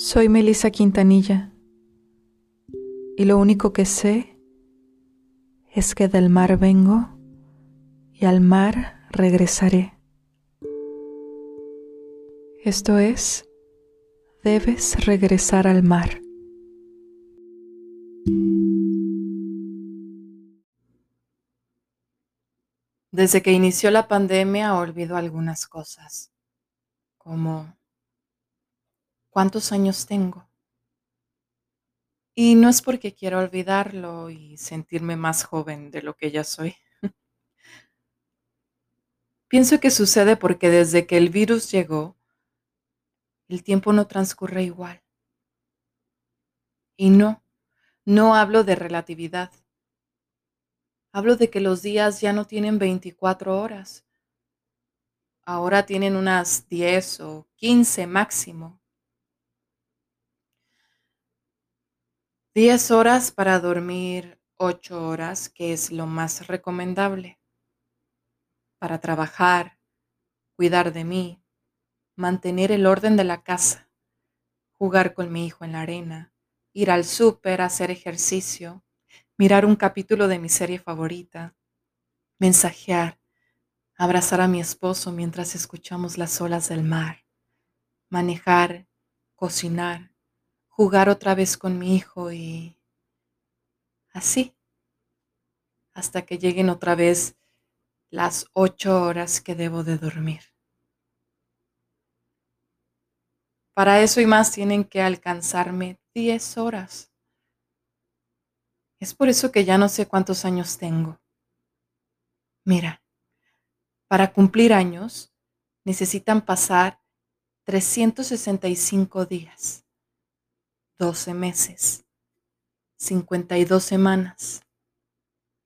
Soy Melissa Quintanilla y lo único que sé es que del mar vengo y al mar regresaré. Esto es, debes regresar al mar. Desde que inició la pandemia olvido algunas cosas, como cuántos años tengo. Y no es porque quiero olvidarlo y sentirme más joven de lo que ya soy. Pienso que sucede porque desde que el virus llegó, el tiempo no transcurre igual. Y no, no hablo de relatividad. Hablo de que los días ya no tienen 24 horas. Ahora tienen unas 10 o 15 máximo. 10 horas para dormir 8 horas, que es lo más recomendable. Para trabajar, cuidar de mí, mantener el orden de la casa, jugar con mi hijo en la arena, ir al súper, hacer ejercicio, mirar un capítulo de mi serie favorita, mensajear, abrazar a mi esposo mientras escuchamos las olas del mar, manejar, cocinar, jugar otra vez con mi hijo y así, hasta que lleguen otra vez las ocho horas que debo de dormir. Para eso y más tienen que alcanzarme diez horas. Es por eso que ya no sé cuántos años tengo. Mira, para cumplir años necesitan pasar 365 días, 12 meses, 52 semanas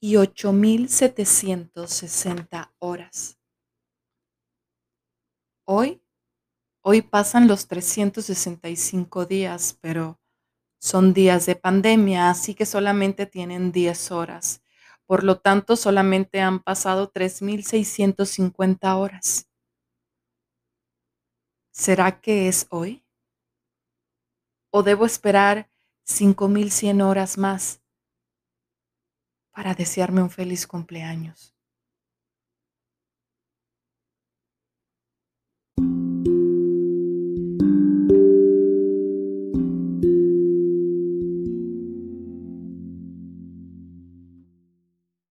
y 8.760 horas. Hoy, hoy pasan los 365 días, pero son días de pandemia, así que solamente tienen 10 horas. Por lo tanto, solamente han pasado 3.650 horas. ¿Será que es hoy? ¿O debo esperar 5.100 horas más para desearme un feliz cumpleaños?